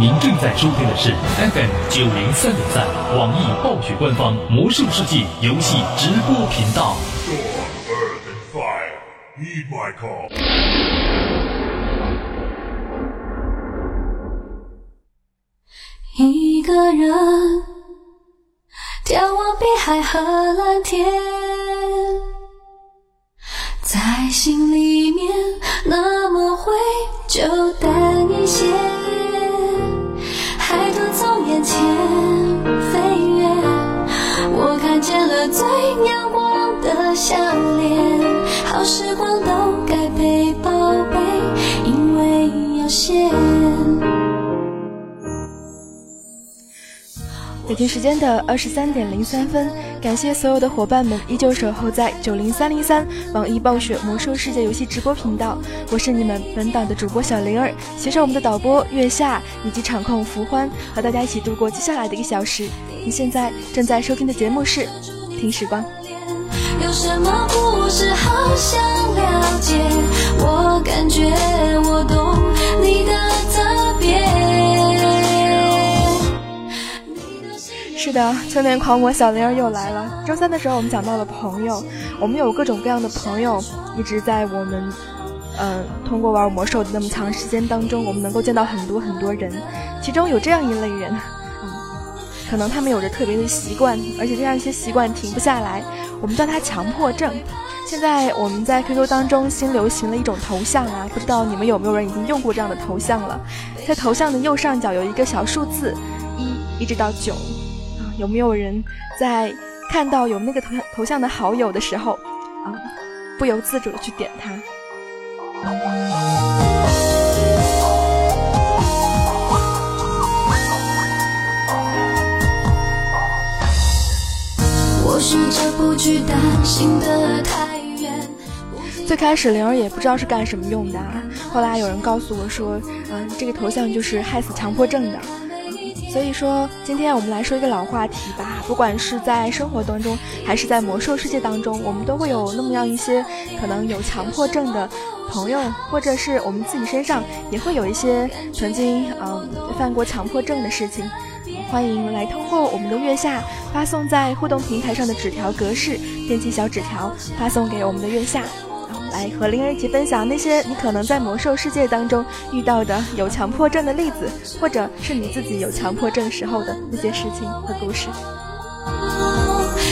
您正在收听的是 FM 九零三点三网易暴雪官方魔兽世界游戏直播频道。一个人眺望碧海和蓝天，在心里京时间的二十三点零三分，感谢所有的伙伴们依旧守候在九零三零三网易暴雪魔兽世界游戏直播频道，我是你们本档的主播小灵儿，携手我们的导播月下以及场控福欢，和大家一起度过接下来的一个小时。你现在正在收听的节目是《听时光》。有什么故事好想了解？我感觉我懂是的，青年狂魔小灵儿又来了。周三的时候，我们讲到了朋友，我们有各种各样的朋友，一直在我们，嗯、通过玩魔兽的那么长时间当中，我们能够见到很多很多人，其中有这样一类人，嗯，可能他们有着特别的习惯，而且这样一些习惯停不下来，我们叫他强迫症。现在我们在 QQ 当中新流行了一种头像啊，不知道你们有没有人已经用过这样的头像了？在头像的右上角有一个小数字一，一直到九。有没有人在看到有那个头像头像的好友的时候，啊、不由自主的去点它？我试着不去担心的太远。最开始灵儿也不知道是干什么用的、啊，后来有人告诉我说，嗯、这个头像就是害死强迫症的。所以说，今天我们来说一个老话题吧。不管是在生活当中，还是在魔兽世界当中，我们都会有那么样一些可能有强迫症的朋友，或者是我们自己身上也会有一些曾经嗯犯过强迫症的事情。欢迎来通过我们的月下发送在互动平台上的纸条格式，编辑小纸条发送给我们的月下。来和灵儿一起分享那些你可能在魔兽世界当中遇到的有强迫症的例子，或者是你自己有强迫症时候的那些事情和故事。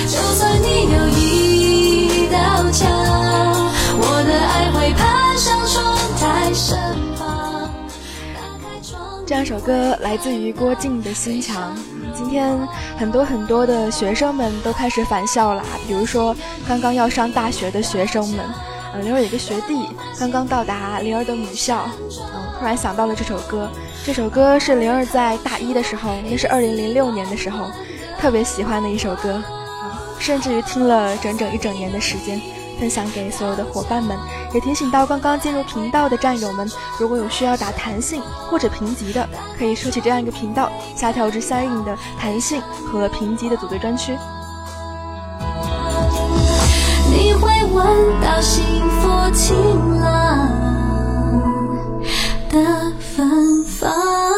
就算你有一道墙，我的爱会爬上窗台身旁。这样首歌来自于郭靖的《心墙》。今天很多很多的学生们都开始返校啦，比如说刚刚要上大学的学生们。呃，灵儿有个学弟刚刚到达灵儿的母校，嗯，突然想到了这首歌。这首歌是灵儿在大一的时候，那是二零零六年的时候，特别喜欢的一首歌，啊、甚至于听了整整一整年的时间。分享给所有的伙伴们，也提醒到刚刚进入频道的战友们，如果有需要打弹性或者评级的，可以收起这样一个频道，下调至相应的弹性和评级的组队专区。你会闻到幸福晴朗的芬芳。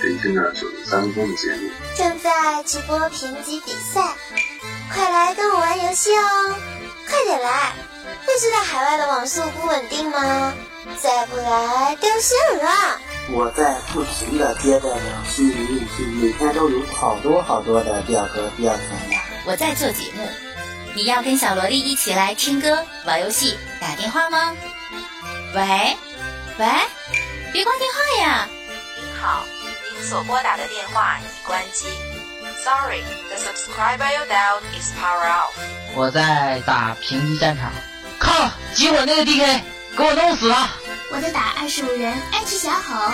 一边听着九零三零三的节目。正在直播评级比赛，快来跟我玩游戏哦！快点来！不知道海外的网速不稳定吗？再不来掉线了。我在不停的接待着虚拟应聘，每天都有好多好多的表格要填呀。我在做节目，你要跟小萝莉一起来听歌、玩游戏、打电话吗？喂，喂，别挂电话呀！您好，您所拨打的电话已关机。Sorry, the subscriber you dialed is power off. 我在打平级战场，靠，集火那个 DK 给我弄死了！我在打二十五人爱吃小吼。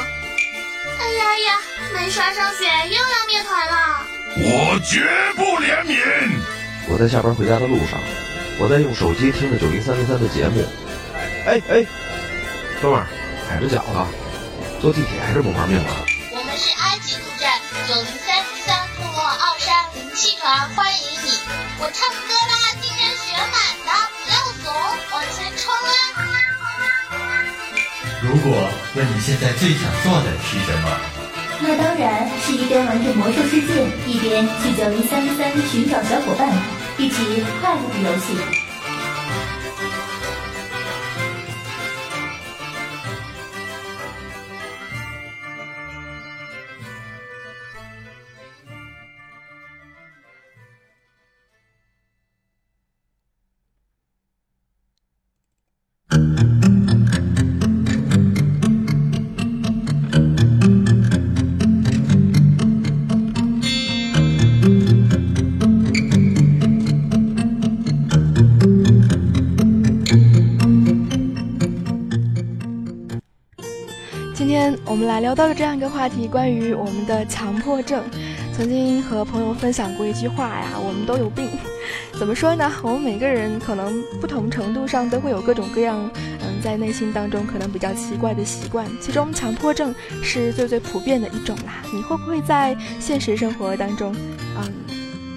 哎呀呀，没刷上血又要灭团了！我绝不怜悯。我在下班回家的路上，我在用手机听着九零三零三的节目。哎哎，哥们儿，踩着脚了，坐地铁还是不玩命了？是埃及陆战九零三零三部落奥山灵气团，欢迎你！我唱歌啦，精神血满的，不要怂，往前冲啊！如果问你现在最想做的是什么？那当然是一边玩着魔兽世界，一边去九零三零三寻找小伙伴，一起快乐的游戏。来聊到了这样一个话题，关于我们的强迫症。曾经和朋友分享过一句话呀，我们都有病。怎么说呢？我们每个人可能不同程度上都会有各种各样，嗯，在内心当中可能比较奇怪的习惯，其中强迫症是最最普遍的一种啦。你会不会在现实生活当中，嗯，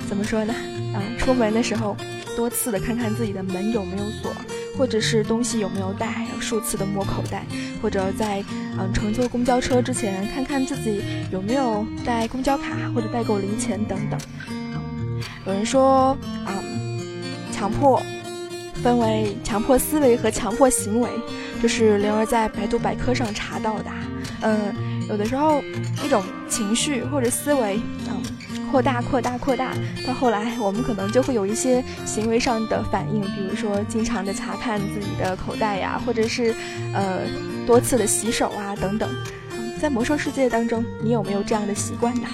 怎么说呢？嗯，出门的时候多次的看看自己的门有没有锁，或者是东西有没有带，还有数次的摸口袋，或者在嗯乘坐公交车之前看看自己有没有带公交卡或者带够零钱等等。有人说啊、强迫分为强迫思维和强迫行为，就是灵儿在百度百科上查到的。嗯，有的时候一种情绪或者思维，嗯。扩大、扩大、扩大，到后来我们可能就会有一些行为上的反应，比如说经常的查看自己的口袋呀，或者是呃多次的洗手啊等等。在魔兽世界当中，你有没有这样的习惯呢？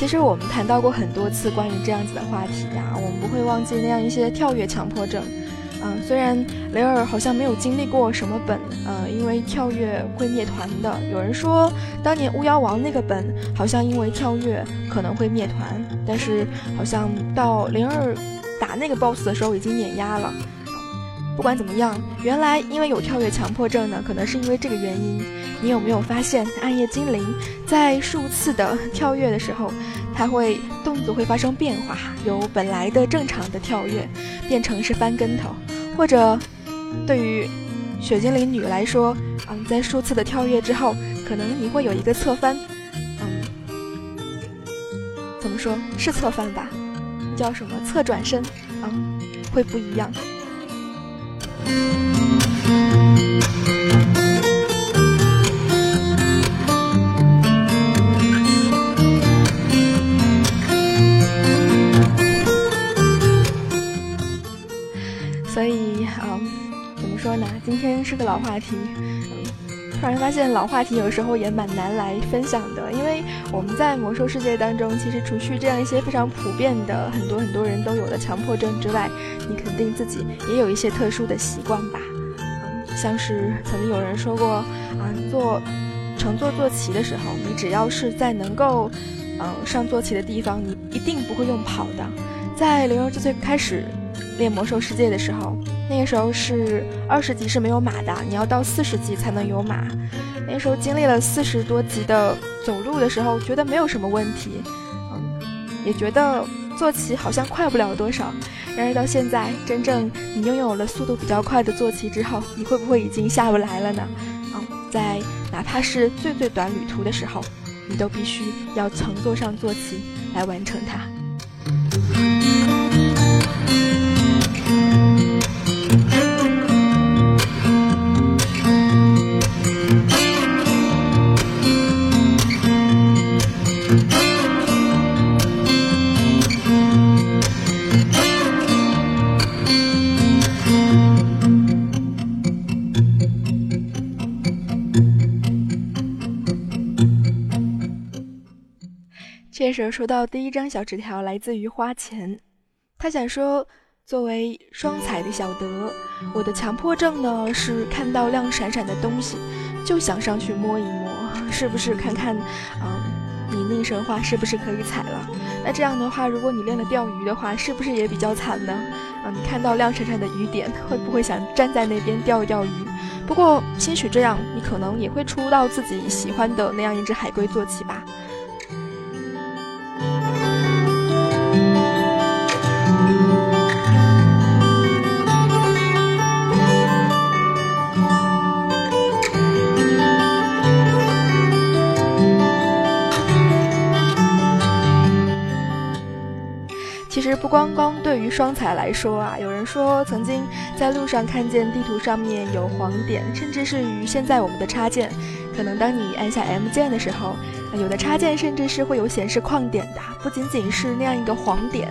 其实我们谈到过很多次关于这样子的话题呀、啊，我们不会忘记那样一些跳跃强迫症。嗯，虽然雷尔好像没有经历过什么本，呃，因为跳跃会灭团的。有人说，当年巫妖王那个本好像因为跳跃可能会灭团，但是好像到灵儿打那个 BOSS 的时候已经碾压了。不管怎么样，原来因为有跳跃强迫症呢，可能是因为这个原因。你有没有发现，暗夜精灵在数次的跳跃的时候，它会动作会发生变化，由本来的正常的跳跃变成是翻跟头，或者对于雪精灵女来说，嗯，在数次的跳跃之后，可能你会有一个侧翻，嗯，怎么说是侧翻吧？叫什么侧转身？嗯，会不一样。所以，嗯，怎么说呢？今天是个老话题。突然发现老话题有时候也蛮难来分享的，因为我们在魔兽世界当中，其实除去这样一些非常普遍的、很多很多人都有的强迫症之外，你肯定自己也有一些特殊的习惯吧？嗯，像是曾经有人说过，啊，做乘坐坐骑的时候，你只要是在能够，嗯，上坐骑的地方，你一定不会用跑的。在零游之最开始练魔兽世界的时候。那个时候是二十级是没有马的，你要到四十级才能有马。那时候经历了四十多级的走路的时候，觉得没有什么问题，嗯，也觉得坐骑好像快不了多少。然而到现在，真正你拥有了速度比较快的坐骑之后，你会不会已经下不来了呢？嗯，在哪怕是最最短旅途的时候，你都必须要乘坐上坐骑来完成它。这时候收到第一张小纸条，来自于花钱。他想说，作为双彩的小德，我的强迫症呢是看到亮闪闪的东西就想上去摸一摸，是不是看看，嗯，你那神话是不是可以踩了？那这样的话，如果你练了钓鱼的话，是不是也比较惨呢？啊，你看到亮闪闪的雨点，会不会想站在那边钓一钓鱼？不过，兴许这样，你可能也会出到自己喜欢的那样一只海龟坐骑吧。实不光光对于双彩来说啊，有人说曾经在路上看见地图上面有黄点，甚至是与现在我们的插件，可能当你按下 M 键的时候，有的插件甚至是会有显示矿点的，不仅仅是那样一个黄点，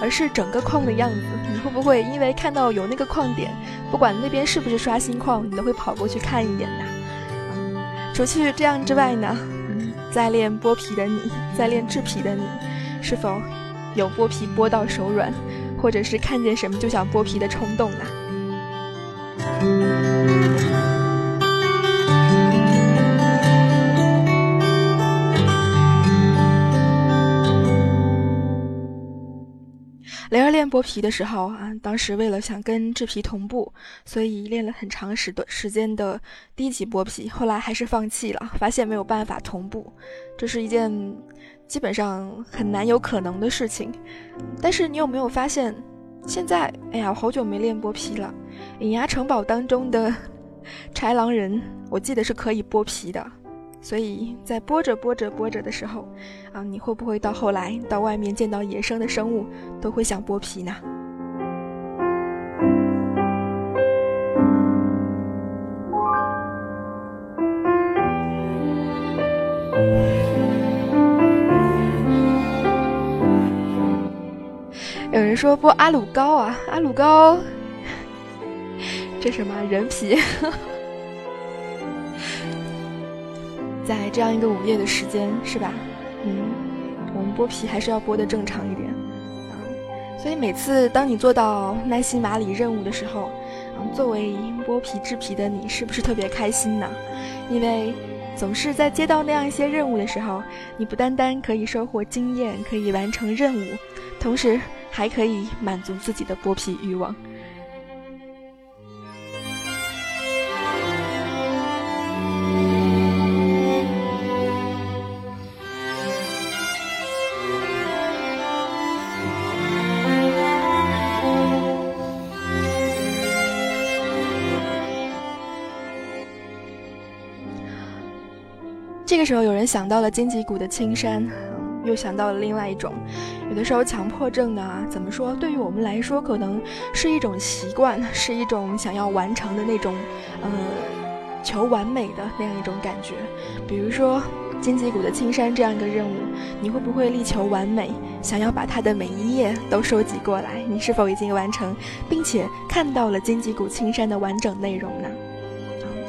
而是整个矿的样子。你会不会因为看到有那个矿点，不管那边是不是刷新矿，你都会跑过去看一眼呢？除去这样之外呢，在练剥皮的你，在练制皮的你，是否？有剥皮剥到手软，或者是看见什么就想剥皮的冲动呢？雷儿练剥皮的时候啊，当时为了想跟制皮同步，所以练了很长时段时间的低级剥皮，后来还是放弃了，发现没有办法同步，这是一件。基本上很难有可能的事情，但是你有没有发现，现在哎呀，我好久没练剥皮了。隐牙城堡当中的 豺狼人，我记得是可以剥皮的，所以在剥着剥着剥着的时候，啊，你会不会到后来到外面见到野生的生物都会想剥皮呢？有人说剥阿鲁高啊，阿鲁高，这什么人皮？在这样一个午夜的时间，是吧？嗯，我们剥皮还是要剥的正常一点。所以每次当你做到奈西马里任务的时候，嗯，作为剥皮制皮的你，是不是特别开心呢？因为总是在接到那样一些任务的时候，你不单单可以收获经验，可以完成任务，同时。还可以满足自己的剥皮欲望。这个时候有人想到了荆棘谷的青山又想到了另外一种。有的时候，强迫症呢，怎么说？对于我们来说，可能是一种习惯，是一种想要完成的那种，呃，求完美的那样一种感觉。比如说，荆棘谷的青山这样一个任务，你会不会力求完美，想要把它的每一页都收集过来？你是否已经完成，并且看到了荆棘谷青山的完整内容呢？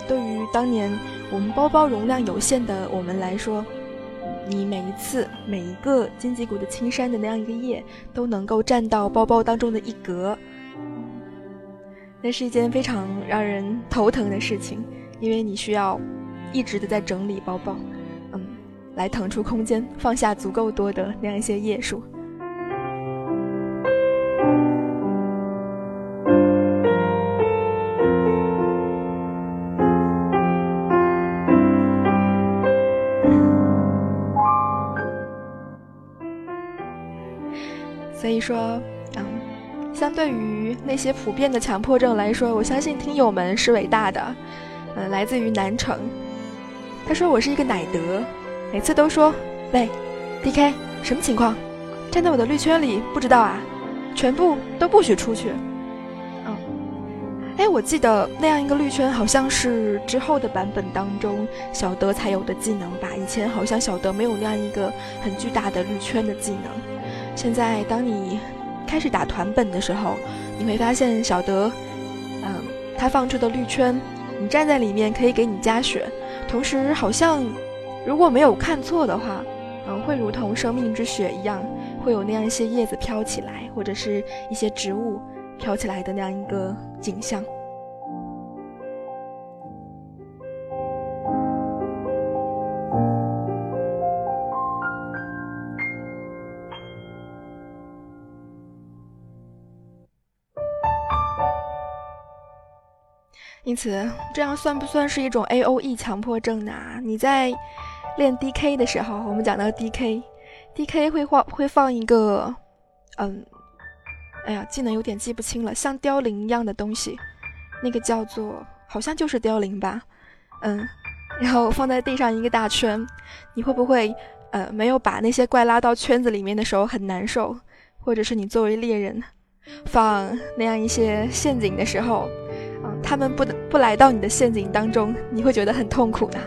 对于当年我们包包容量有限的我们来说，你每一次每一个荆棘谷的青山的那样一个页，都能够占到包包当中的一格，那是一件非常让人头疼的事情，因为你需要一直的在整理包包，嗯，来腾出空间，放下足够多的那样一些页数。说，嗯，相对于那些普遍的强迫症来说，我相信听友们是伟大的。嗯，来自于南城，他说我是一个奶德，每次都说，喂，D.K. 什么情况？站在我的绿圈里不知道啊？全部都不许出去。嗯，哎，我记得那样一个绿圈好像是之后的版本当中小德才有的技能吧？以前好像小德没有那样一个很巨大的绿圈的技能。现在，当你开始打团本的时候，你会发现小德，嗯，他放出的绿圈，你站在里面可以给你加血，同时好像如果没有看错的话，嗯，会如同生命之血一样，会有那样一些叶子飘起来，或者是一些植物飘起来的那样一个景象。因此，这样算不算是一种 A O E 强迫症呢？你在练 D K 的时候，我们讲到 D K，D K 会放会放一个，嗯，哎呀，技能有点记不清了，像凋零一样的东西，那个叫做好像就是凋零吧，嗯，然后放在地上一个大圈，你会不会呃没有把那些怪拉到圈子里面的时候很难受？或者是你作为猎人放那样一些陷阱的时候？他们不不来到你的陷阱当中，你会觉得很痛苦呢。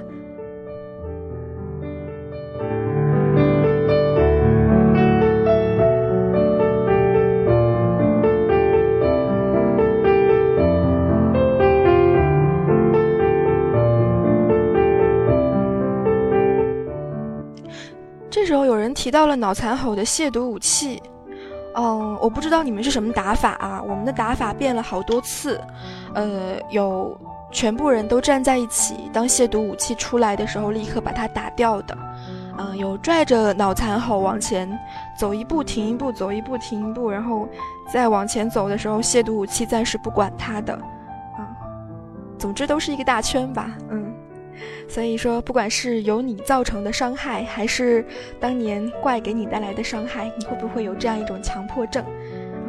这时候有人提到了脑残吼的亵渎武器。嗯，我不知道你们是什么打法啊？我们的打法变了好多次，呃，有全部人都站在一起，当亵渎武器出来的时候，立刻把它打掉的。嗯，有拽着脑残吼往前走一步停一步，走一步停一步，然后再往前走的时候，亵渎武器暂时不管他的。啊，总之都是一个大圈吧，嗯。所以说，不管是由你造成的伤害，还是当年怪给你带来的伤害，你会不会有这样一种强迫症？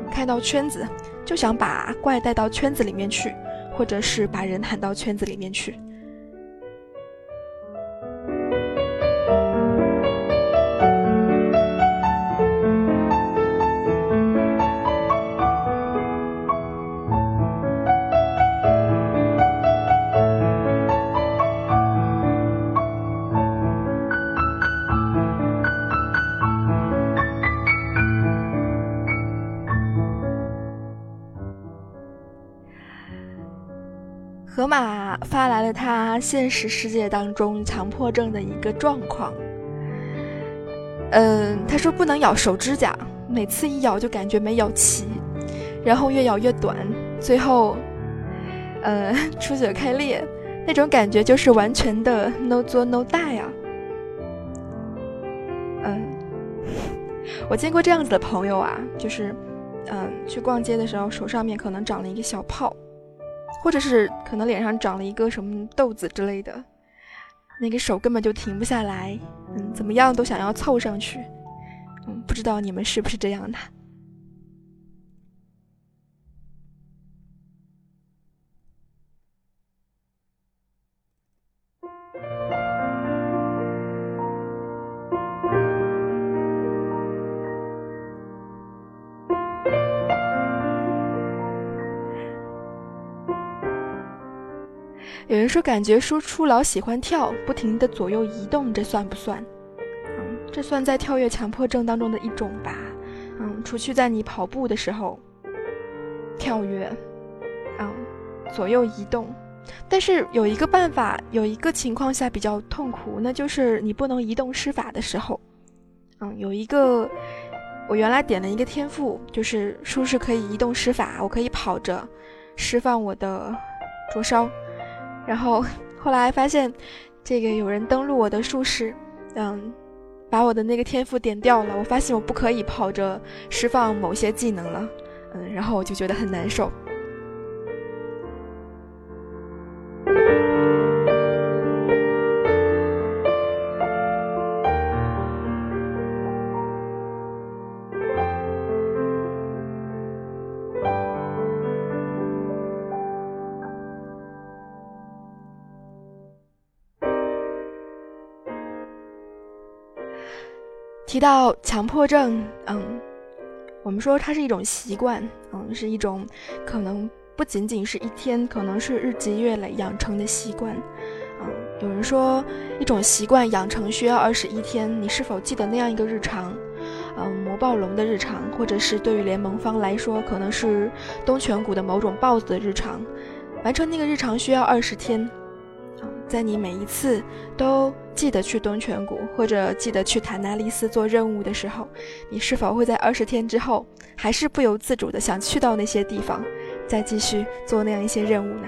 看到圈子就想把怪带到圈子里面去，或者是把人喊到圈子里面去？现实世界当中强迫症的一个状况。嗯，他说不能咬手指甲，每次一咬就感觉没咬齐，然后越咬越短，最后，呃，出血开裂，那种感觉就是完全的 no 作 no die 啊。嗯，我见过这样子的朋友啊，就是，嗯，去逛街的时候手上面可能长了一个小泡。或者是可能脸上长了一个什么痘子之类的，那个手根本就停不下来，嗯，怎么样都想要凑上去，嗯，不知道你们是不是这样的？有人说感觉输出老喜欢跳，不停的左右移动，这算不算？嗯，这算在跳跃强迫症当中的一种吧。嗯，除去在你跑步的时候跳跃，嗯，左右移动。但是有一个办法，有一个情况下比较痛苦，那就是你不能移动施法的时候。嗯，有一个我原来点了一个天赋，就是术士可以移动施法，我可以跑着释放我的灼烧。然后后来发现，这个有人登录我的术士，嗯，把我的那个天赋点掉了。我发现我不可以跑着释放某些技能了，嗯，然后我就觉得很难受。提到强迫症，嗯，我们说它是一种习惯，嗯，是一种可能不仅仅是一天，可能是日积月累养成的习惯，嗯，有人说一种习惯养成需要二十一天，你是否记得那样一个日常？嗯，魔暴龙的日常，或者是对于联盟方来说，可能是东泉谷的某种 BOSS 的日常，完成那个日常需要二十天。在你每一次都记得去东泉谷或者记得去塔纳利斯做任务的时候，你是否会在二十天之后还是不由自主的想去到那些地方，再继续做那样一些任务呢？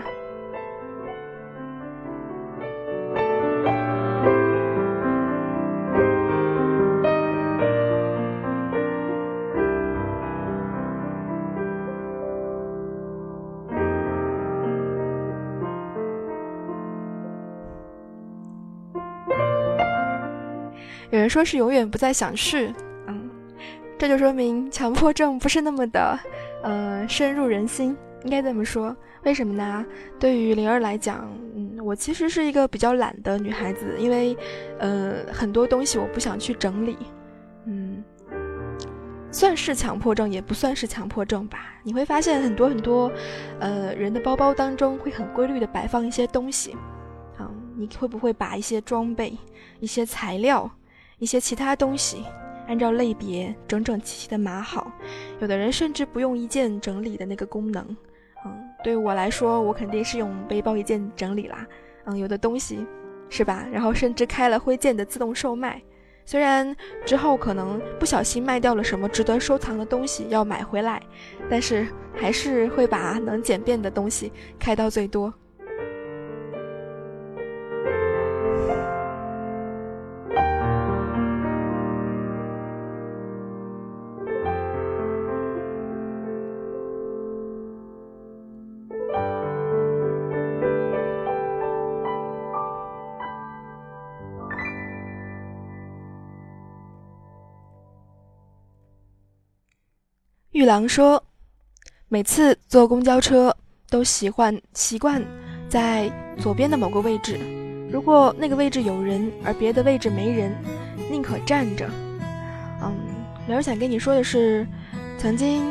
有人说是永远不再想去，嗯，这就说明强迫症不是那么的，呃，深入人心，应该这么说。为什么呢？对于灵儿来讲，嗯，我其实是一个比较懒的女孩子，因为，呃，很多东西我不想去整理，嗯，算是强迫症，也不算是强迫症吧。你会发现很多很多，呃，人的包包当中会很规律的摆放一些东西，啊，你会不会把一些装备、一些材料？一些其他东西，按照类别整整齐齐的码好。有的人甚至不用一键整理的那个功能，嗯，对我来说，我肯定是用背包一键整理啦。嗯，有的东西是吧？然后甚至开了灰键的自动售卖，虽然之后可能不小心卖掉了什么值得收藏的东西要买回来，但是还是会把能简便的东西开到最多。狼说：“每次坐公交车都喜欢习惯在左边的某个位置，如果那个位置有人，而别的位置没人，宁可站着。”嗯，刘儿想跟你说的是，曾经，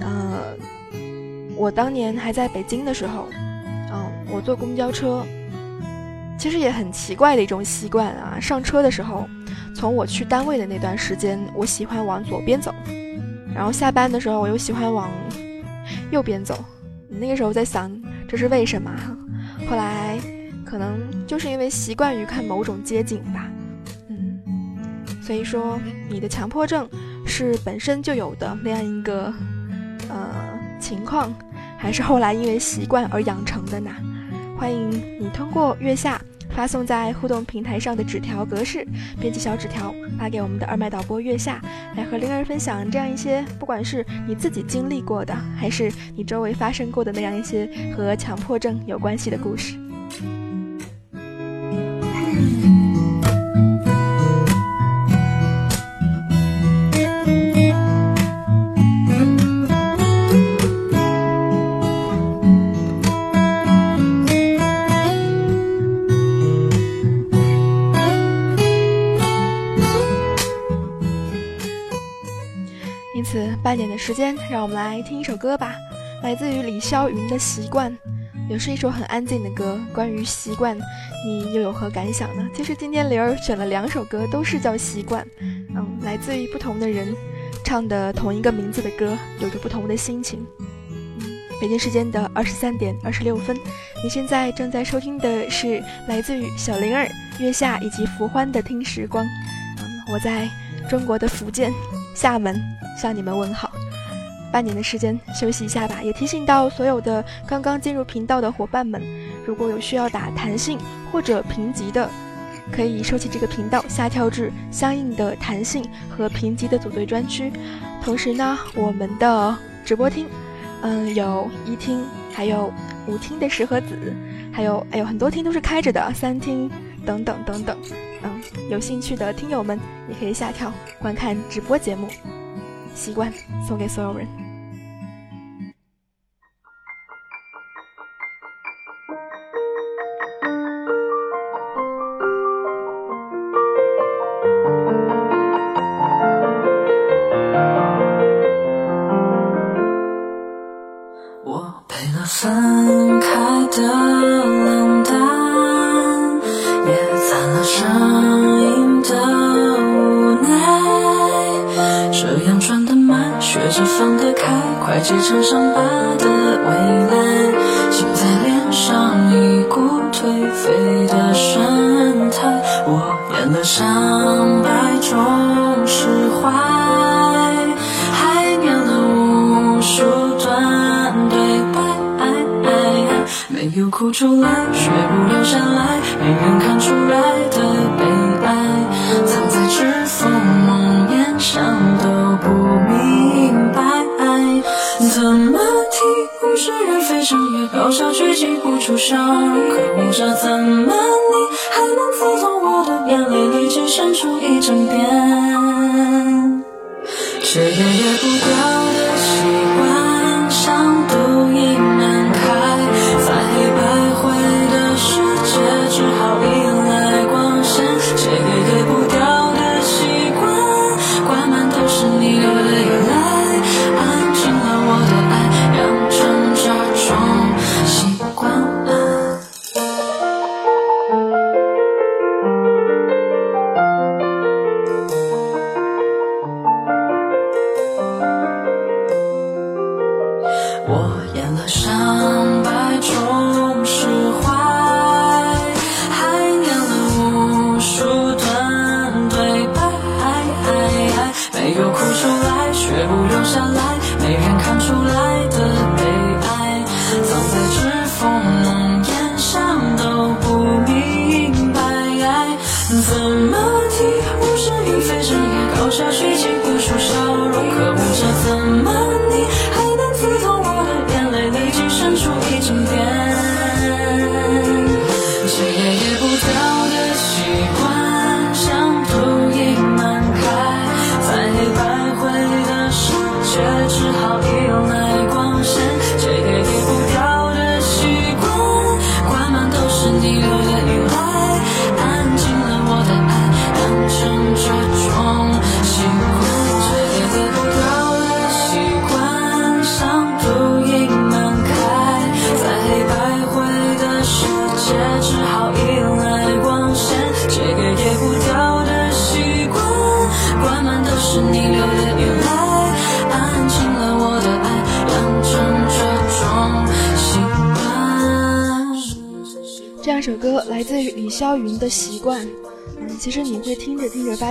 呃，我当年还在北京的时候，嗯，我坐公交车，其实也很奇怪的一种习惯啊。上车的时候，从我去单位的那段时间，我喜欢往左边走。然后下班的时候，我又喜欢往右边走。那个时候在想，这是为什么？后来可能就是因为习惯于看某种街景吧。嗯，所以说你的强迫症是本身就有的那样一个呃情况，还是后来因为习惯而养成的呢？欢迎你通过月下。发送在互动平台上的纸条格式，编辑小纸条发给我们的二麦导播月下，来和灵儿分享这样一些，不管是你自己经历过的，还是你周围发生过的那样一些和强迫症有关系的故事。时间，让我们来听一首歌吧，来自于李霄云的《习惯》。也是一首很安静的歌。关于习惯，你又有何感想呢？其实今天灵儿选了两首歌，都是叫习惯，嗯，来自于不同的人，唱的同一个名字的歌，有着不同的心情。北京时间的二十三点二十六分，你现在正在收听的是来自于小灵儿、月下以及福欢的《听时光》。嗯，我在中国的福建厦门向你们问好。半年的时间休息一下吧，也提醒到所有的刚刚进入频道的伙伴们，如果有需要打弹性或者评级的，可以收起这个频道，下跳至相应的弹性和评级的组队专区。同时呢，我们的直播厅。嗯，有一厅，还有五厅的石和子，还有哎有很多厅都是开着的，三厅等等等等。嗯，有兴趣的听友们也可以下跳观看直播节目。习惯送给所有人。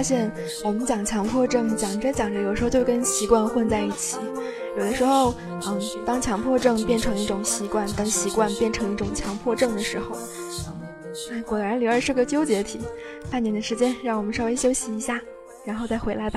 现，我们讲强迫症，讲着讲着，有时候就跟习惯混在一起。有的时候，嗯，当强迫症变成一种习惯，当习惯变成一种强迫症的时候，哎，果然灵儿是个纠结体。半年的时间，让我们稍微休息一下，然后再回来吧。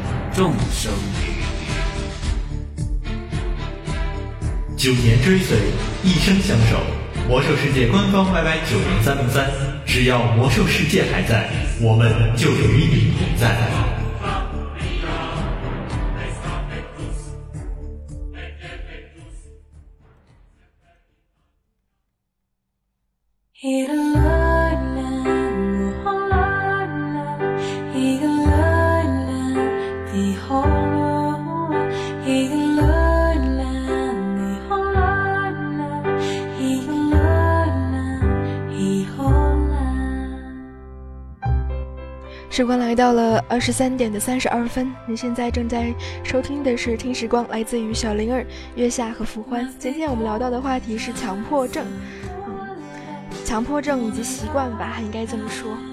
众生。九年追随，一生相守。魔兽世界官方 YY 九零三零三，只要魔兽世界还在，我们就与你同在。时光来到了二十三点的三十二分，你现在正在收听的是《听时光》，来自于小灵儿、月下和福欢。今天我们聊到的话题是强迫症，嗯，强迫症以及习惯吧，应该这么说，嗯，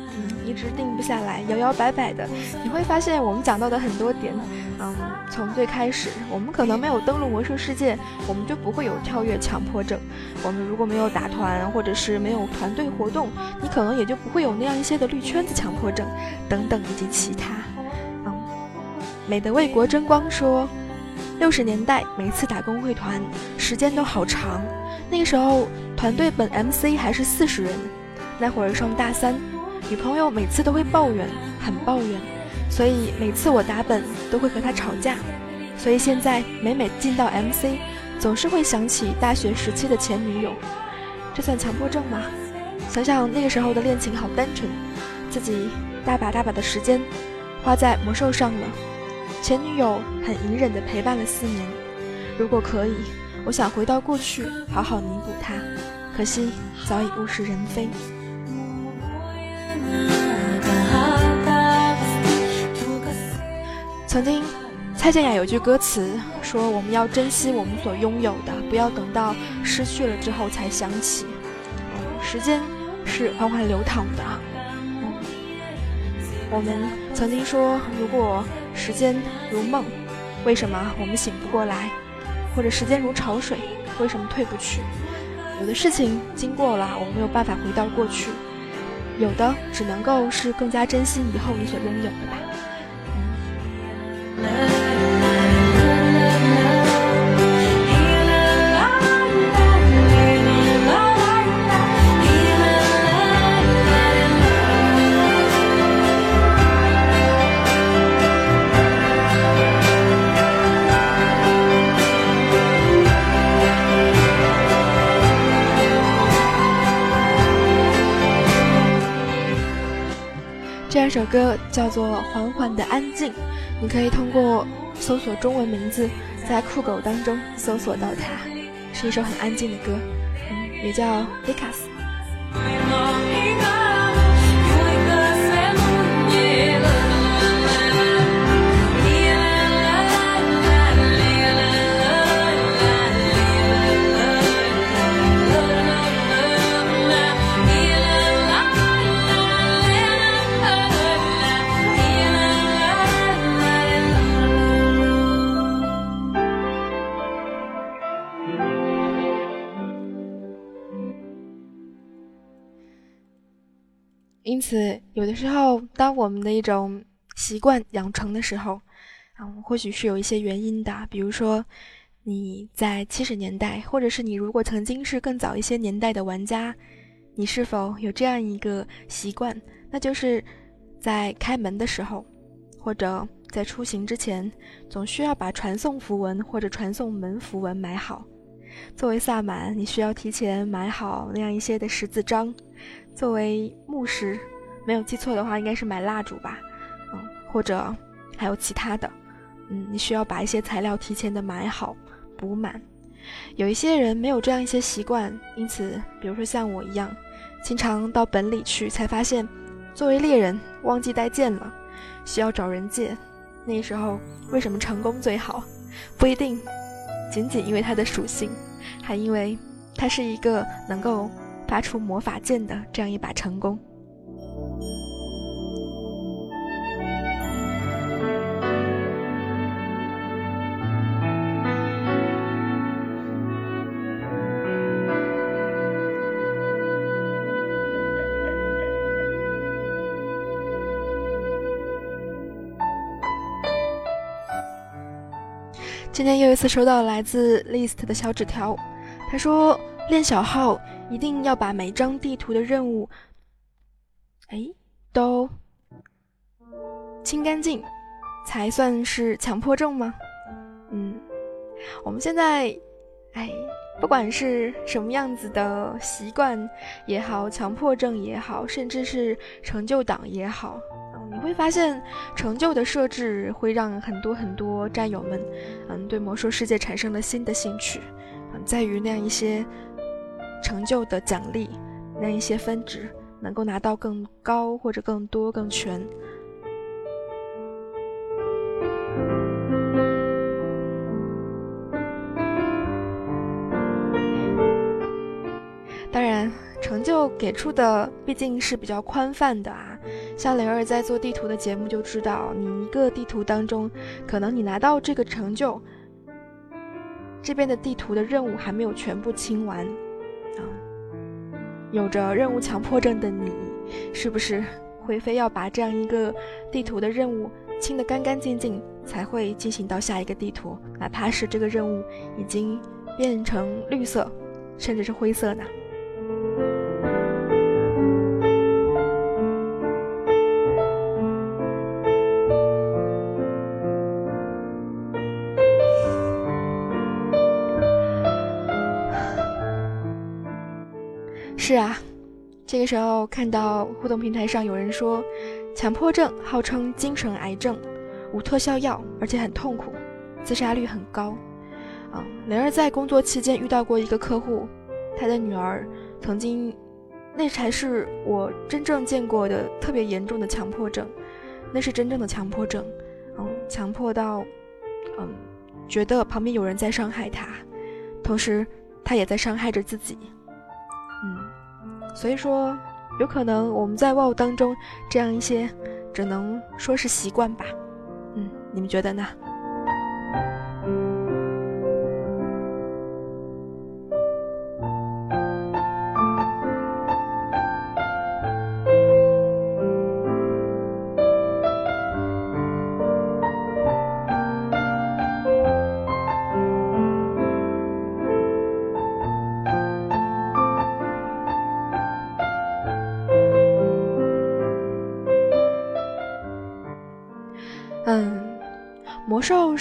一直定不下来，摇摇摆摆的。你会发现，我们讲到的很多点，嗯，从最开始，我们可能没有登录魔兽世界，我们就不会有跳跃强迫症；我们如果没有打团，或者是没有团队活动，你可能也就不会有那样一些的绿圈子强迫症。等等以及其他，嗯，美的为国争光说，六十年代每次打工会团时间都好长，那个时候团队本 MC 还是四十人，那会儿上大三，女朋友每次都会抱怨，很抱怨，所以每次我打本都会和她吵架，所以现在每每进到 MC，总是会想起大学时期的前女友，这算强迫症吗？想想那个时候的恋情好单纯，自己。大把大把的时间花在魔兽上了，前女友很隐忍的陪伴了四年。如果可以，我想回到过去，好好弥补她。可惜早已物是人非。曾经，蔡健雅有句歌词说：“我们要珍惜我们所拥有的，不要等到失去了之后才想起。”时间是缓缓流淌的。我们曾经说，如果时间如梦，为什么我们醒不过来？或者时间如潮水，为什么退不去？有的事情经过了，我们没有办法回到过去；有的只能够是更加珍惜以后你所拥有的吧。首歌叫做《缓缓的安静》，你可以通过搜索中文名字，在酷狗当中搜索到它，是一首很安静的歌，嗯，也叫《维卡斯有的时候，当我们的一种习惯养成的时候，嗯，或许是有一些原因的。比如说，你在七十年代，或者是你如果曾经是更早一些年代的玩家，你是否有这样一个习惯？那就是在开门的时候，或者在出行之前，总需要把传送符文或者传送门符文买好。作为萨满，你需要提前买好那样一些的十字章。作为牧师，没有记错的话，应该是买蜡烛吧，嗯，或者还有其他的，嗯，你需要把一些材料提前的买好补满。有一些人没有这样一些习惯，因此，比如说像我一样，经常到本里去，才发现作为猎人，忘记带剑了，需要找人借。那时候为什么成功最好？不一定，仅仅因为它的属性，还因为它是一个能够发出魔法剑的这样一把成功。今天又一次收到来自 List 的小纸条，他说练小号一定要把每张地图的任务，哎，都清干净，才算是强迫症吗？嗯，我们现在，哎，不管是什么样子的习惯也好，强迫症也好，甚至是成就党也好。你会发现，成就的设置会让很多很多战友们，嗯，对魔兽世界产生了新的兴趣，嗯，在于那样一些成就的奖励，那一些分值能够拿到更高或者更多更全。当然，成就给出的毕竟是比较宽泛的啊。像灵儿在做地图的节目就知道，你一个地图当中，可能你拿到这个成就，这边的地图的任务还没有全部清完，啊，有着任务强迫症的你，是不是会非要把这样一个地图的任务清得干干净净，才会进行到下一个地图，哪怕是这个任务已经变成绿色，甚至是灰色呢？是啊，这个时候看到互动平台上有人说，强迫症号称精神癌症，无特效药，而且很痛苦，自杀率很高。啊，灵儿在工作期间遇到过一个客户，他的女儿曾经，那才是我真正见过的特别严重的强迫症，那是真正的强迫症，嗯，强迫到，嗯，觉得旁边有人在伤害他，同时他也在伤害着自己。所以说，有可能我们在 WOW 当中这样一些，只能说是习惯吧。嗯，你们觉得呢？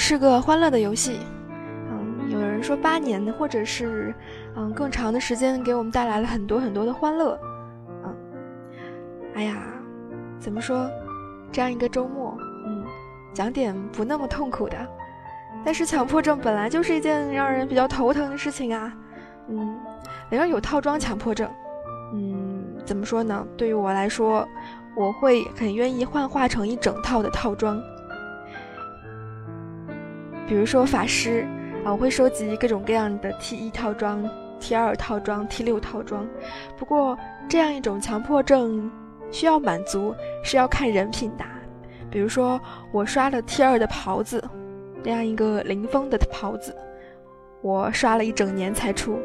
是个欢乐的游戏，嗯，有人说八年或者是嗯更长的时间给我们带来了很多很多的欢乐，嗯，哎呀，怎么说，这样一个周末，嗯，讲点不那么痛苦的，但是强迫症本来就是一件让人比较头疼的事情啊，嗯，然后有套装强迫症，嗯，怎么说呢？对于我来说，我会很愿意幻化成一整套的套装。比如说法师啊，我会收集各种各样的 T 一套装、T 二套装、T 六套装。不过这样一种强迫症需要满足是要看人品的。比如说我刷了 T 二的袍子，那样一个林峰的袍子，我刷了一整年才出。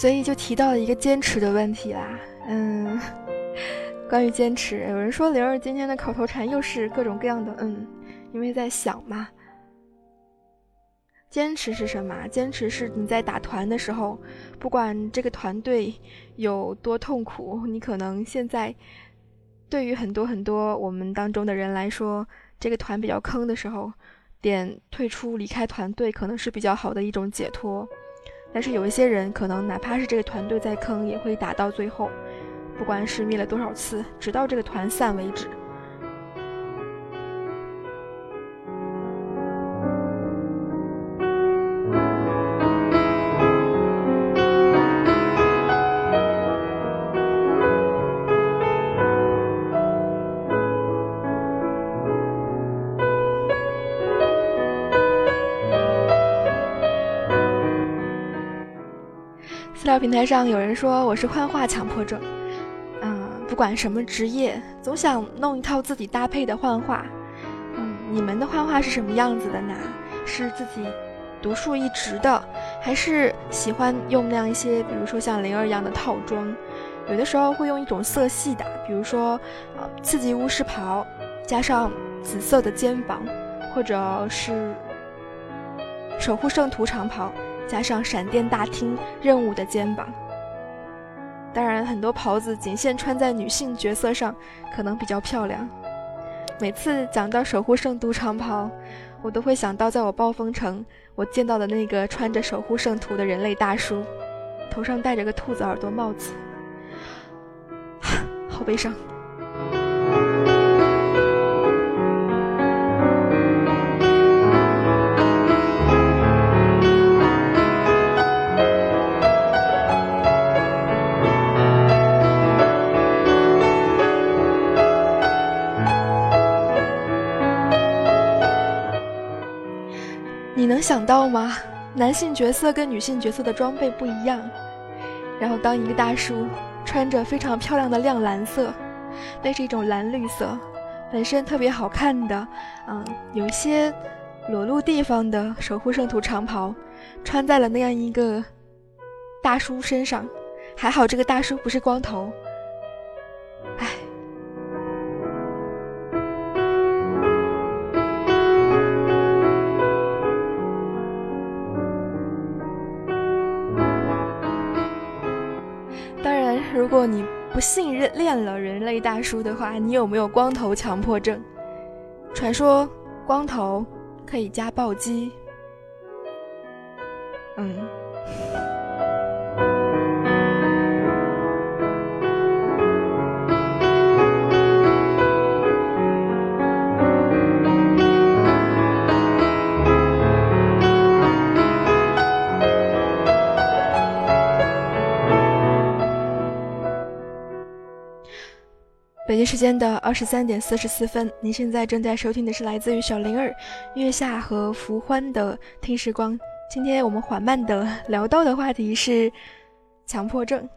所以就提到了一个坚持的问题啦，嗯，关于坚持，有人说灵儿今天的口头禅又是各种各样的嗯，因为在想嘛，坚持是什么？坚持是你在打团的时候，不管这个团队有多痛苦，你可能现在对于很多很多我们当中的人来说，这个团比较坑的时候，点退出离开团队可能是比较好的一种解脱。但是有一些人可能哪怕是这个团队在坑，也会打到最后，不管是灭了多少次，直到这个团散为止。私聊平台上有人说我是幻化强迫症，嗯，不管什么职业，总想弄一套自己搭配的幻化。嗯，你们的幻化是什么样子的呢？是自己独树一帜的，还是喜欢用那样一些，比如说像灵儿一样的套装？有的时候会用一种色系的，比如说呃刺激巫师袍，加上紫色的肩膀，或者是守护圣徒长袍。加上闪电大厅任务的肩膀，当然很多袍子仅限穿在女性角色上，可能比较漂亮。每次讲到守护圣徒长袍，我都会想到在我暴风城我见到的那个穿着守护圣徒的人类大叔，头上戴着个兔子耳朵帽子，好悲伤。能想到吗？男性角色跟女性角色的装备不一样。然后当一个大叔穿着非常漂亮的亮蓝色，那是一种蓝绿色，本身特别好看的，嗯，有些裸露地方的守护圣徒长袍，穿在了那样一个大叔身上。还好这个大叔不是光头。唉。如果你不信任练了人类大叔的话，你有没有光头强迫症？传说光头可以加暴击。嗯。京时间的二十三点四十四分，您现在正在收听的是来自于小灵儿、月下和福欢的《听时光》。今天我们缓慢的聊到的话题是强迫症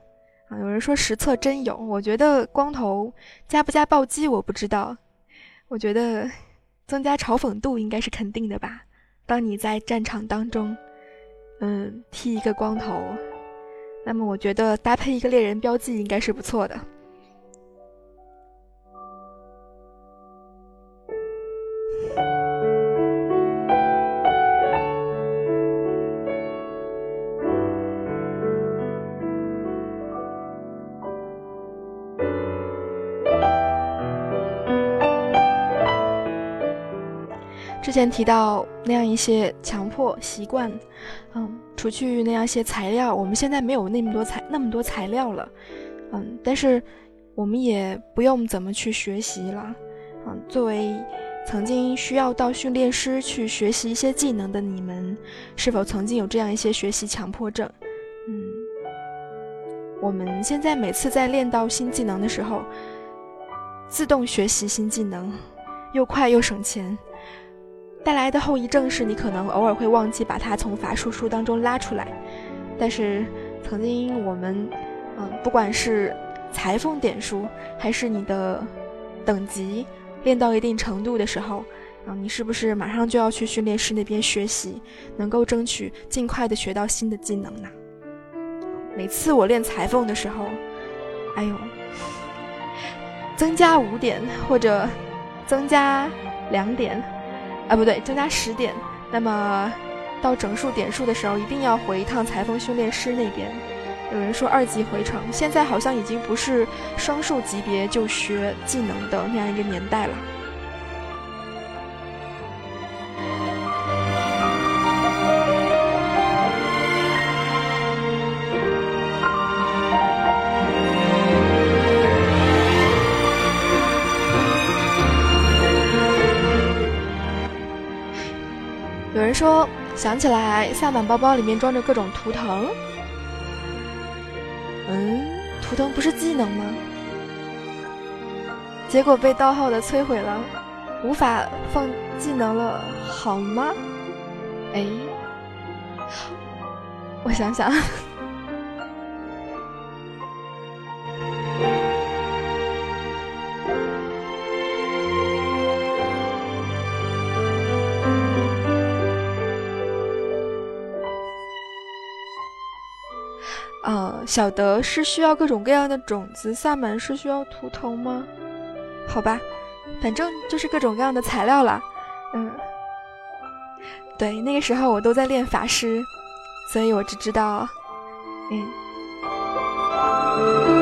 啊。有人说实测真有，我觉得光头加不加暴击我不知道，我觉得增加嘲讽度应该是肯定的吧。当你在战场当中，嗯，剃一个光头，那么我觉得搭配一个猎人标记应该是不错的。之前提到那样一些强迫习惯，嗯，除去那样一些材料，我们现在没有那么多材那么多材料了，嗯，但是我们也不用怎么去学习了，嗯，作为曾经需要到训练师去学习一些技能的你们，是否曾经有这样一些学习强迫症？嗯，我们现在每次在练到新技能的时候，自动学习新技能，又快又省钱。带来的后遗症是你可能偶尔会忘记把它从法术书当中拉出来，但是曾经我们，嗯，不管是裁缝点数还是你的等级练到一定程度的时候，啊，你是不是马上就要去训练师那边学习，能够争取尽快的学到新的技能呢？每次我练裁缝的时候，哎呦，增加五点或者增加两点。啊，不对，增加十点，那么到整数点数的时候，一定要回一趟裁缝训练师那边。有人说二级回城，现在好像已经不是双数级别就学技能的那样一个年代了。说想起来，萨满包包里面装着各种图腾。嗯，图腾不是技能吗？结果被盗号的摧毁了，无法放技能了，好吗？哎，我想想。小德是需要各种各样的种子，萨满是需要图腾吗？好吧，反正就是各种各样的材料啦。嗯，对，那个时候我都在练法师，所以我只知道，嗯。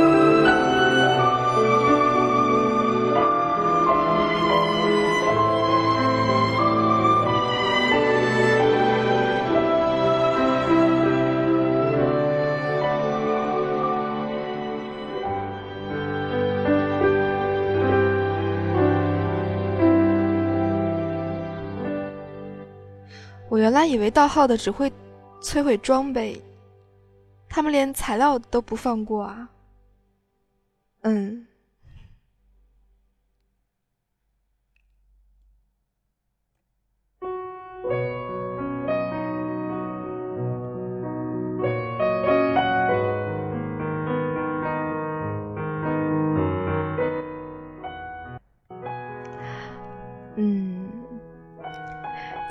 我原来以为盗号的只会摧毁装备，他们连材料都不放过啊。嗯。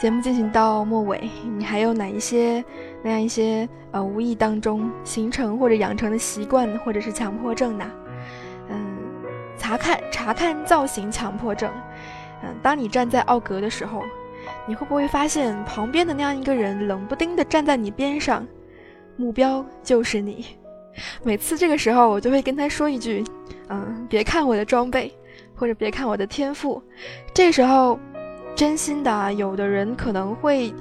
节目进行到末尾，你还有哪一些那样一些呃无意当中形成或者养成的习惯，或者是强迫症呢？嗯，查看查看造型强迫症。嗯，当你站在奥格的时候，你会不会发现旁边的那样一个人冷不丁的站在你边上，目标就是你？每次这个时候，我就会跟他说一句：“嗯，别看我的装备，或者别看我的天赋。”这时候。真心的，有的人可能会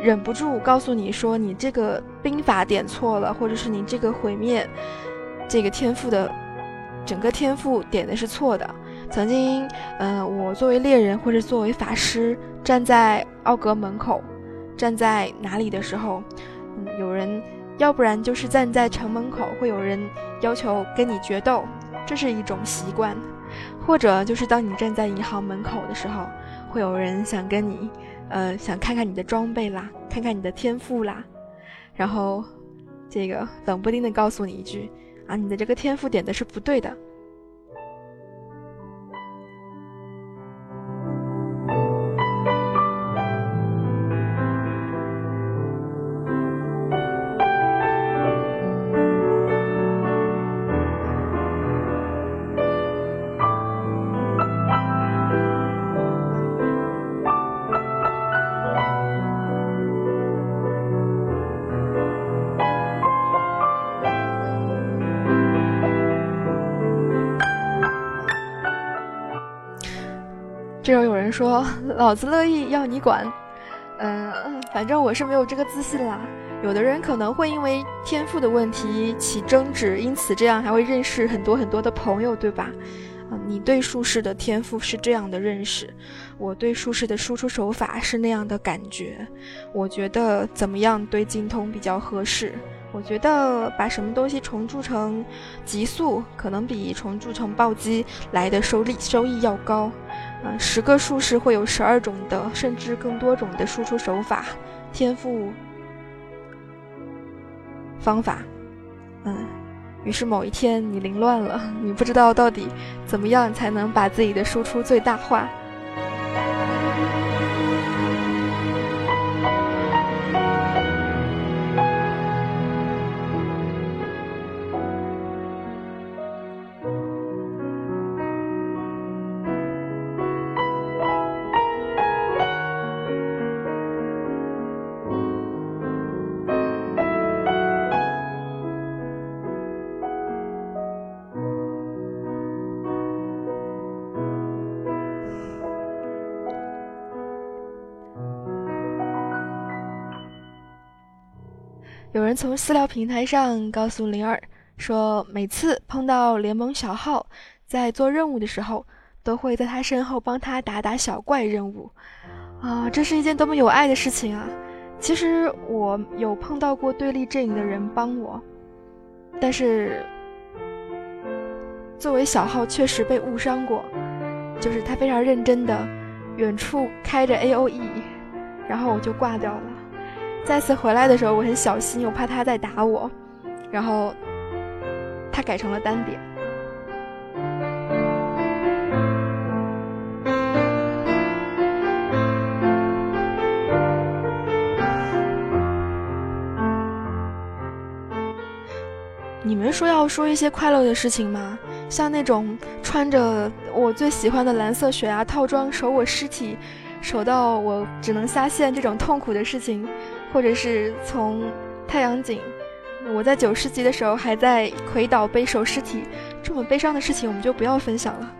忍不住告诉你说：“你这个兵法点错了，或者是你这个毁灭这个天赋的整个天赋点的是错的。”曾经，嗯，我作为猎人或者作为法师站在奥格门口，站在哪里的时候，嗯，有人要不然就是站在城门口，会有人要求跟你决斗，这是一种习惯；或者就是当你站在银行门口的时候。会有人想跟你，呃，想看看你的装备啦，看看你的天赋啦，然后，这个冷不丁的告诉你一句，啊，你的这个天赋点的是不对的。说：“老子乐意要你管。”嗯，反正我是没有这个自信啦。有的人可能会因为天赋的问题起争执，因此这样还会认识很多很多的朋友，对吧？啊，你对术士的天赋是这样的认识，我对术士的输出手法是那样的感觉。我觉得怎么样对精通比较合适？我觉得把什么东西重铸成极速，可能比重铸成暴击来的收利收益要高。嗯，十个术士会有十二种的，甚至更多种的输出手法、天赋、方法。嗯，于是某一天你凌乱了，你不知道到底怎么样才能把自己的输出最大化。从私聊平台上告诉灵儿说，每次碰到联盟小号在做任务的时候，都会在他身后帮他打打小怪任务。啊，这是一件多么有爱的事情啊！其实我有碰到过对立阵营的人帮我，但是作为小号确实被误伤过，就是他非常认真的远处开着 A O E，然后我就挂掉了。再次回来的时候，我很小心，我怕他在打我，然后他改成了单点。你们说要说一些快乐的事情吗？像那种穿着我最喜欢的蓝色血压套装守我尸体，守到我只能下线这种痛苦的事情，或者是从太阳井，我在九十级的时候还在魁岛背首尸体，这么悲伤的事情我们就不要分享了，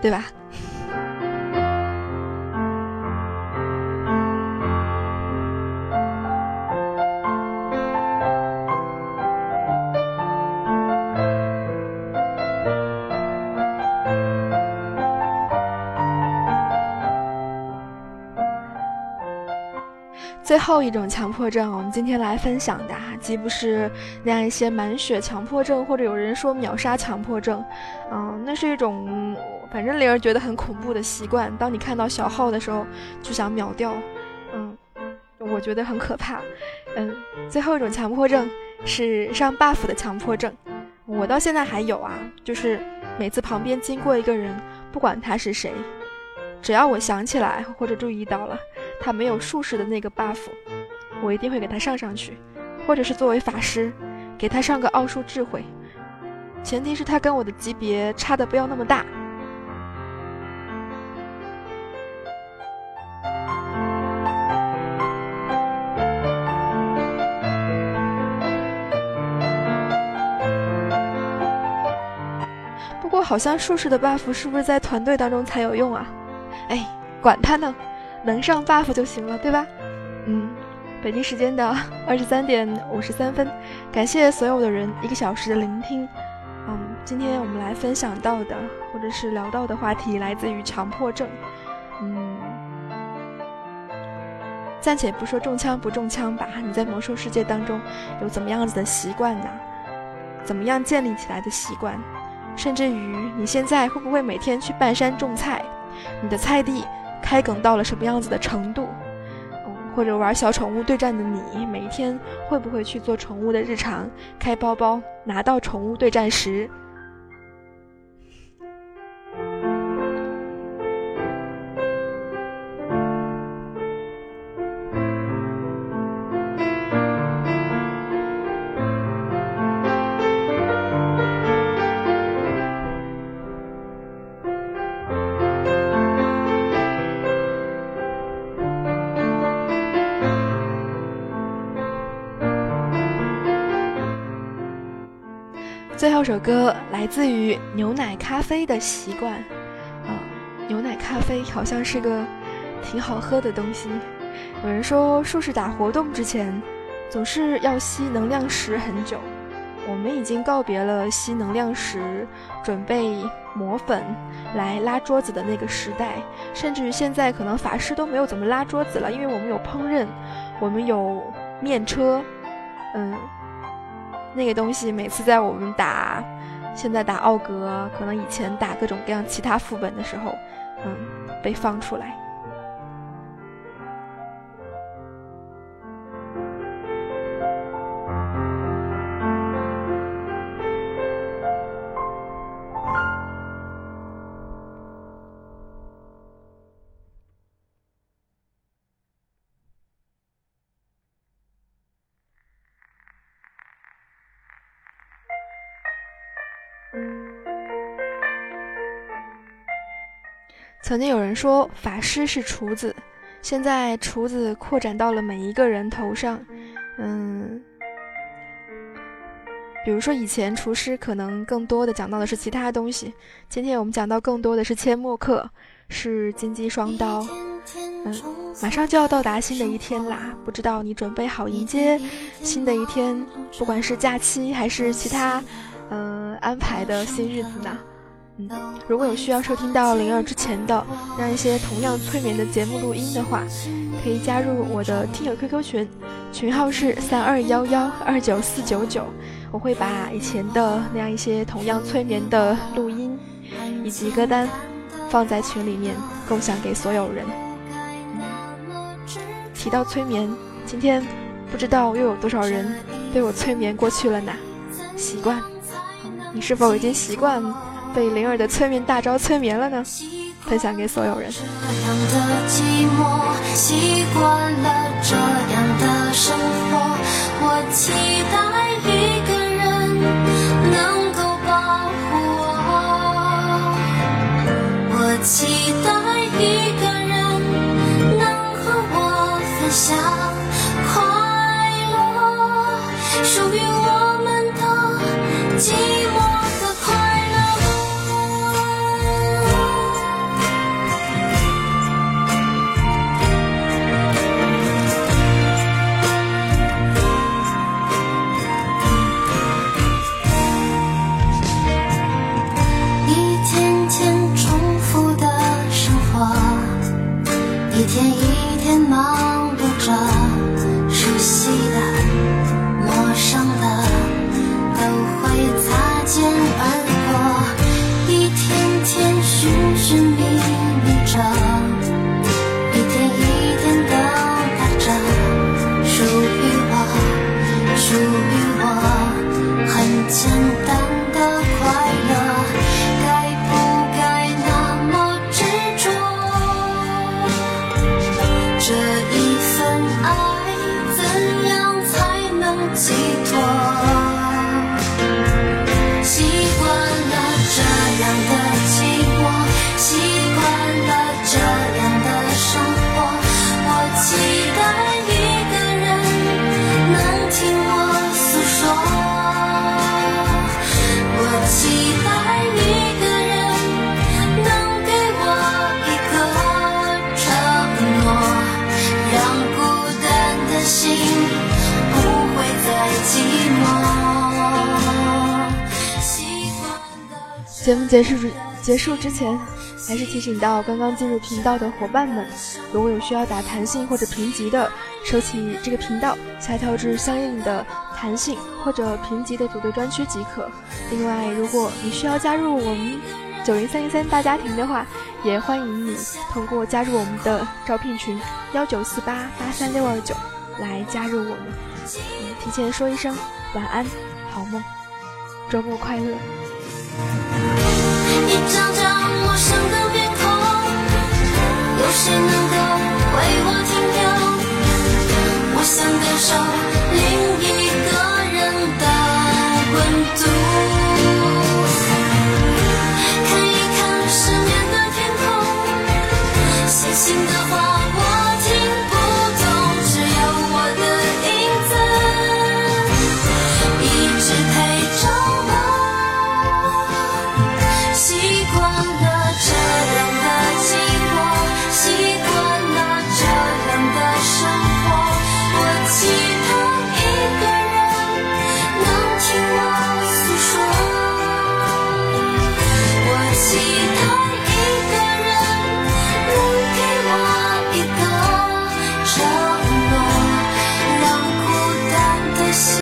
对吧？最后一种强迫症，我们今天来分享的，既不是那样一些满血强迫症，或者有人说秒杀强迫症，嗯，那是一种反正令人觉得很恐怖的习惯。当你看到小号的时候，就想秒掉，嗯，我觉得很可怕。嗯，最后一种强迫症是上 buff 的强迫症，我到现在还有啊，就是每次旁边经过一个人，不管他是谁，只要我想起来或者注意到了。他没有术士的那个 buff，我一定会给他上上去，或者是作为法师，给他上个奥数智慧，前提是他跟我的级别差的不要那么大。不过好像术士的 buff 是不是在团队当中才有用啊？哎，管他呢。能上 buff 就行了，对吧？嗯，北京时间的二十三点五十三分，感谢所有的人一个小时的聆听。嗯，今天我们来分享到的或者是聊到的话题来自于强迫症。嗯，暂且不说中枪不中枪吧，你在魔兽世界当中有怎么样子的习惯呢？怎么样建立起来的习惯？甚至于你现在会不会每天去半山种菜？你的菜地？开梗到了什么样子的程度？或者玩小宠物对战的你，每一天会不会去做宠物的日常？开包包拿到宠物对战时。最后首歌来自于牛奶咖啡的习惯，啊，牛奶咖啡好像是个挺好喝的东西。有人说术士打活动之前总是要吸能量石很久，我们已经告别了吸能量石、准备磨粉来拉桌子的那个时代，甚至于现在可能法师都没有怎么拉桌子了，因为我们有烹饪，我们有面车，嗯。那个东西每次在我们打，现在打奥格，可能以前打各种各样其他副本的时候，嗯，被放出来。曾经有人说法师是厨子，现在厨子扩展到了每一个人头上。嗯，比如说以前厨师可能更多的讲到的是其他东西，今天我们讲到更多的是阡陌客，是金鸡双刀。嗯，马上就要到达新的一天啦，不知道你准备好迎接新的一天，不管是假期还是其他，嗯，安排的新日子呢？如果有需要收听到灵儿之前的那一些同样催眠的节目录音的话，可以加入我的听友 QQ 群，群号是三二幺幺二九四九九，我会把以前的那样一些同样催眠的录音以及歌单放在群里面共享给所有人。提到催眠，今天不知道又有多少人被我催眠过去了呢？习惯，你是否已经习惯？被灵儿的催眠大招催眠了呢，分享给所有人。我期待一个人能和我分享快乐，属于我。们的寂寞。节目结束结束之前，还是提醒到刚刚进入频道的伙伴们，如果有需要打弹性或者评级的，收起这个频道，下跳至相应的弹性或者评级的组队专区即可。另外，如果你需要加入我们九零三零三大家庭的话，也欢迎你通过加入我们的招聘群幺九四八八三六二九来加入我们。提前说一声晚安，好梦，周末快乐。一张张陌生的面孔有谁能够为我停留？我想感受